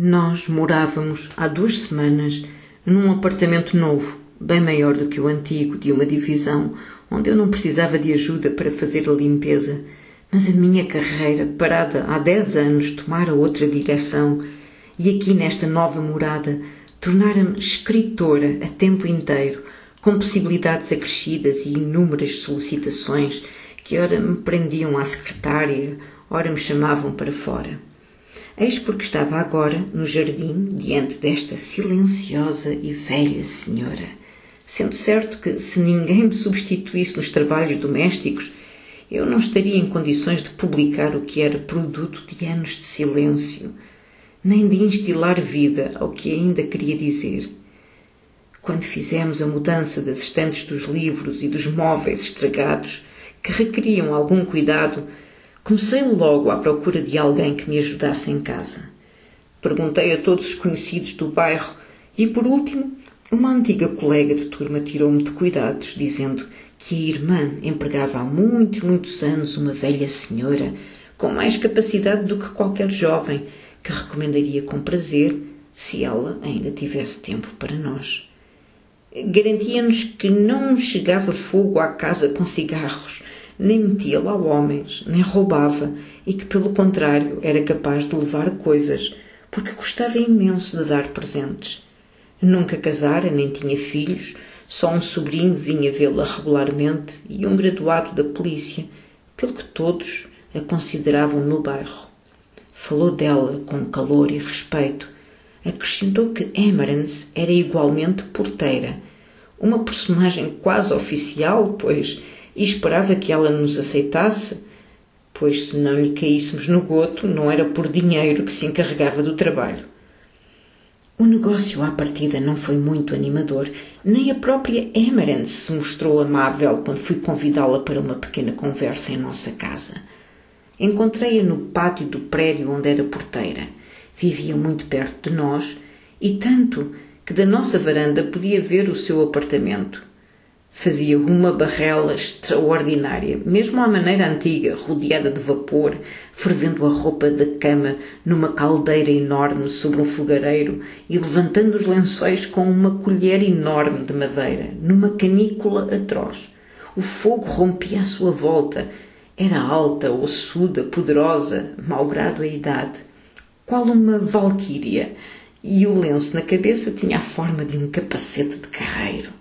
Nós morávamos há duas semanas num apartamento novo, bem maior do que o antigo, de uma divisão, onde eu não precisava de ajuda para fazer a limpeza. Mas a minha carreira, parada há dez anos, tomara outra direção e aqui nesta nova morada tornara-me escritora a tempo inteiro, com possibilidades acrescidas e inúmeras solicitações que ora me prendiam à secretária, ora me chamavam para fora. Eis porque estava agora no jardim diante desta silenciosa e velha senhora, sendo certo que se ninguém me substituísse nos trabalhos domésticos, eu não estaria em condições de publicar o que era produto de anos de silêncio, nem de instilar vida ao que ainda queria dizer. Quando fizemos a mudança das estantes dos livros e dos móveis estragados, que requeriam algum cuidado, Comecei logo à procura de alguém que me ajudasse em casa. Perguntei a todos os conhecidos do bairro e, por último, uma antiga colega de turma tirou-me de cuidados, dizendo que a irmã empregava há muitos, muitos anos uma velha senhora com mais capacidade do que qualquer jovem, que recomendaria com prazer se ela ainda tivesse tempo para nós. Garantia-nos que não chegava fogo à casa com cigarros, nem metia lá homens, nem roubava, e que, pelo contrário, era capaz de levar coisas, porque gostava imenso de dar presentes. Nunca casara, nem tinha filhos, só um sobrinho vinha vê-la regularmente e um graduado da polícia, pelo que todos a consideravam no bairro. Falou dela com calor e respeito. Acrescentou que Emerence era igualmente porteira, uma personagem quase oficial, pois e esperava que ela nos aceitasse, pois se não lhe caíssemos no goto, não era por dinheiro que se encarregava do trabalho. O negócio à partida não foi muito animador, nem a própria Emerence se mostrou amável quando fui convidá-la para uma pequena conversa em nossa casa. Encontrei-a no pátio do prédio onde era porteira. Vivia muito perto de nós e tanto que da nossa varanda podia ver o seu apartamento. Fazia uma barrela extraordinária, mesmo à maneira antiga, rodeada de vapor, fervendo a roupa da cama numa caldeira enorme sobre um fogareiro e levantando os lençóis com uma colher enorme de madeira, numa canícula atroz. O fogo rompia à sua volta. Era alta, ossuda, poderosa, malgrado a idade, qual uma valquíria, e o lenço na cabeça tinha a forma de um capacete de carreiro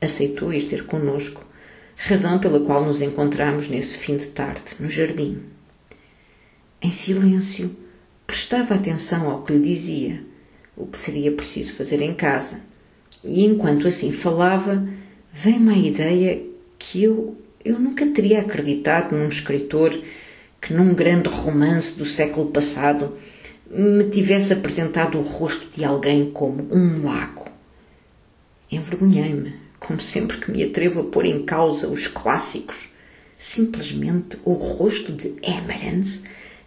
aceitou ir ter conosco, razão pela qual nos encontramos nesse fim de tarde, no jardim. Em silêncio, prestava atenção ao que lhe dizia, o que seria preciso fazer em casa, e enquanto assim falava, veio-me a ideia que eu, eu nunca teria acreditado num escritor que, num grande romance do século passado, me tivesse apresentado o rosto de alguém como um mago. Envergonhei-me como sempre que me atrevo a pôr em causa os clássicos. Simplesmente o rosto de Emerence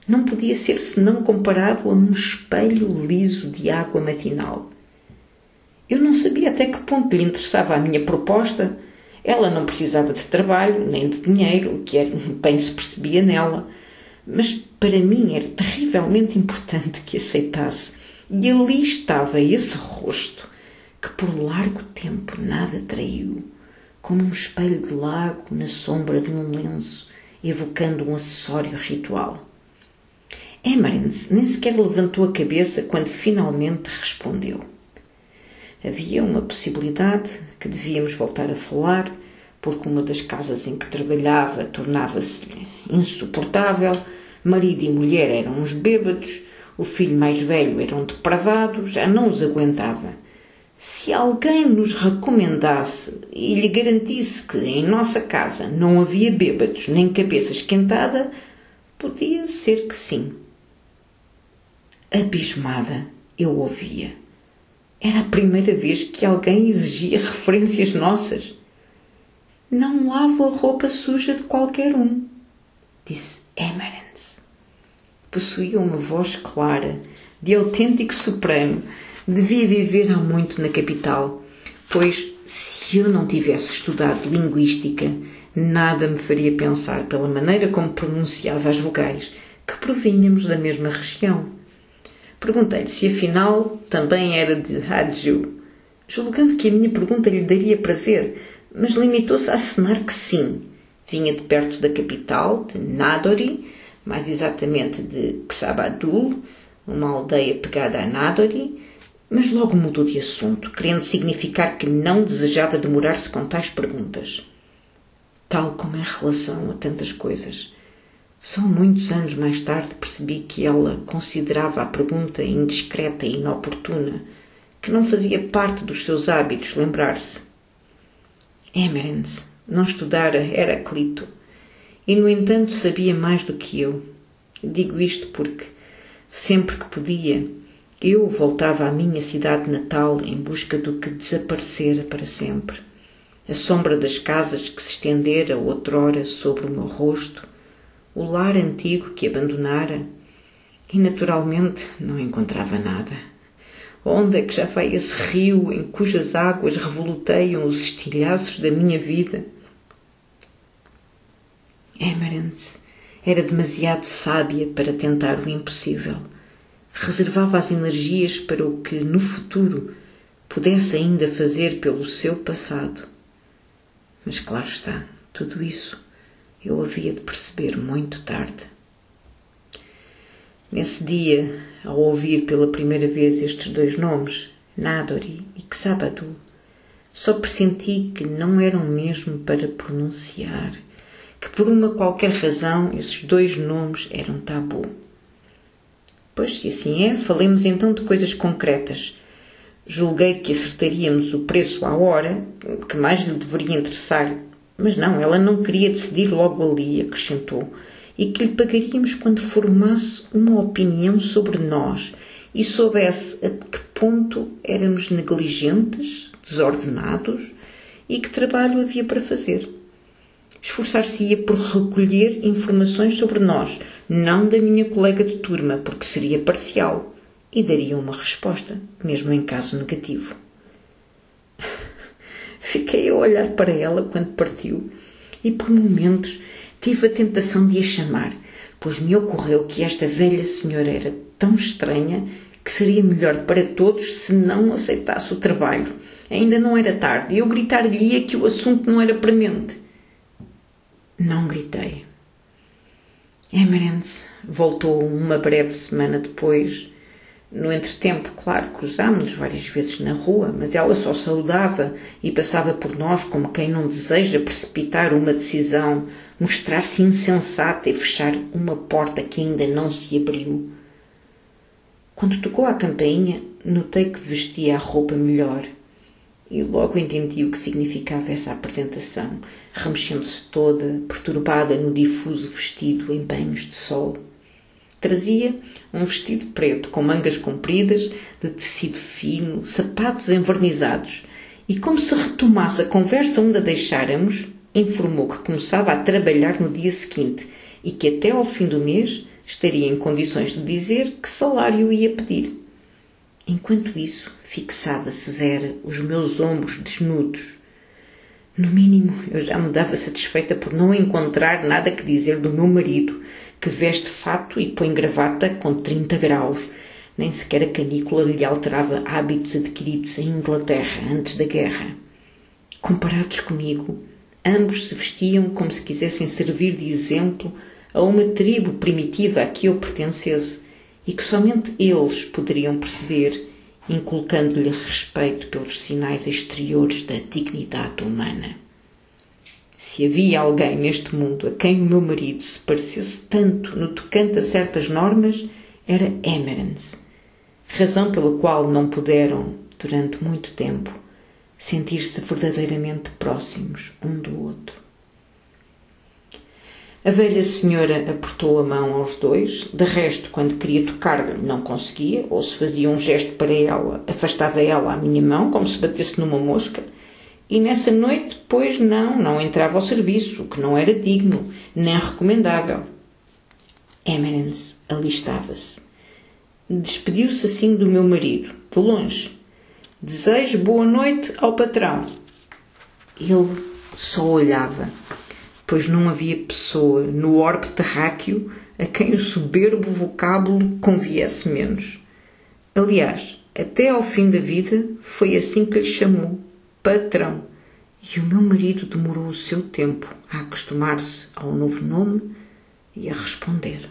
não podia ser senão comparado a um espelho liso de água matinal. Eu não sabia até que ponto lhe interessava a minha proposta. Ela não precisava de trabalho, nem de dinheiro, o que era, bem se percebia nela. Mas para mim era terrivelmente importante que aceitasse. E ali estava esse rosto, que por largo tempo nada traiu, como um espelho de lago na sombra de um lenço, evocando um acessório ritual. Emerence nem sequer levantou a cabeça quando finalmente respondeu. Havia uma possibilidade que devíamos voltar a falar, porque uma das casas em que trabalhava tornava-se insuportável, marido e mulher eram uns bêbados, o filho mais velho era um depravado, já não os aguentava se alguém nos recomendasse e lhe garantisse que em nossa casa não havia bêbados nem cabeça esquentada, podia ser que sim. Abismada, eu ouvia. Era a primeira vez que alguém exigia referências nossas. Não lavo a roupa suja de qualquer um, disse Emerence. Possuía uma voz clara, de autêntico soprano, devia viver há muito na capital, pois se eu não tivesse estudado linguística, nada me faria pensar pela maneira como pronunciava as vogais, que provínhamos da mesma região. Perguntei-lhe se afinal também era de Hadju, julgando que a minha pergunta lhe daria prazer, mas limitou-se a acenar que sim. Vinha de perto da capital, de Nadori, mais exatamente de Xabadul, uma aldeia pegada a Nadori, mas logo mudou de assunto, querendo significar que não desejava demorar-se com tais perguntas. Tal como é relação a tantas coisas. Só muitos anos mais tarde percebi que ela considerava a pergunta indiscreta e inoportuna, que não fazia parte dos seus hábitos lembrar-se. Emerence não estudara Heraclito e, no entanto, sabia mais do que eu. Digo isto porque, sempre que podia, eu voltava à minha cidade natal em busca do que desaparecera para sempre. A sombra das casas que se estendera outrora sobre o meu rosto, o lar antigo que abandonara, e naturalmente não encontrava nada. Onde é que já vai esse rio em cujas águas revoluteiam os estilhaços da minha vida? Emerence era demasiado sábia para tentar o impossível. Reservava as energias para o que, no futuro, pudesse ainda fazer pelo seu passado. Mas claro está, tudo isso eu havia de perceber muito tarde. Nesse dia, ao ouvir pela primeira vez estes dois nomes, Nadori e Xabadu, só pressenti que não eram mesmo para pronunciar, que por uma qualquer razão esses dois nomes eram tabu. Pois, se assim é, falemos então de coisas concretas. Julguei que acertaríamos o preço à hora, que mais lhe deveria interessar, mas não, ela não queria decidir logo ali, acrescentou e que lhe pagaríamos quando formasse uma opinião sobre nós e soubesse a que ponto éramos negligentes, desordenados e que trabalho havia para fazer. Esforçar-se-ia por recolher informações sobre nós, não da minha colega de turma, porque seria parcial, e daria uma resposta, mesmo em caso negativo. Fiquei a olhar para ela quando partiu e por momentos tive a tentação de a chamar, pois me ocorreu que esta velha senhora era tão estranha que seria melhor para todos se não aceitasse o trabalho. Ainda não era tarde e eu gritar-lhe que o assunto não era premente. Não gritei. Emerence voltou uma breve semana depois. No entretempo, claro, cruzámos-nos várias vezes na rua, mas ela só saudava e passava por nós como quem não deseja precipitar uma decisão mostrar-se insensata e fechar uma porta que ainda não se abriu. Quando tocou a campainha, notei que vestia a roupa melhor e logo entendi o que significava essa apresentação, remexendo-se toda, perturbada no difuso vestido em banhos de sol. Trazia um vestido preto com mangas compridas, de tecido fino, sapatos envernizados, e como se retomasse a conversa onde a deixáramos, informou que começava a trabalhar no dia seguinte e que até ao fim do mês estaria em condições de dizer que salário ia pedir. Enquanto isso, fixava severa os meus ombros desnudos. No mínimo, eu já me dava satisfeita por não encontrar nada que dizer do meu marido, que veste fato e põe gravata com 30 graus. Nem sequer a canícula lhe alterava hábitos adquiridos em Inglaterra antes da guerra. Comparados comigo, Ambos se vestiam como se quisessem servir de exemplo a uma tribo primitiva a que eu pertencesse e que somente eles poderiam perceber, inculcando-lhe respeito pelos sinais exteriores da dignidade humana. Se havia alguém neste mundo a quem o meu marido se parecesse tanto no tocante a certas normas, era Emerence, razão pela qual não puderam, durante muito tempo, sentir-se verdadeiramente próximos um do outro. A velha senhora apertou a mão aos dois, de resto, quando queria tocar-lhe, não conseguia, ou se fazia um gesto para ela, afastava ela a minha mão, como se batesse numa mosca, e nessa noite, pois não, não entrava ao serviço, que não era digno, nem recomendável. Eminence alistava-se. Despediu-se assim do meu marido, de longe, Desejo boa noite ao patrão. Ele só olhava, pois não havia pessoa no orbe terráqueo a quem o soberbo vocábulo conviesse menos. Aliás, até ao fim da vida foi assim que lhe chamou patrão. E o meu marido demorou o seu tempo a acostumar-se ao novo nome e a responder.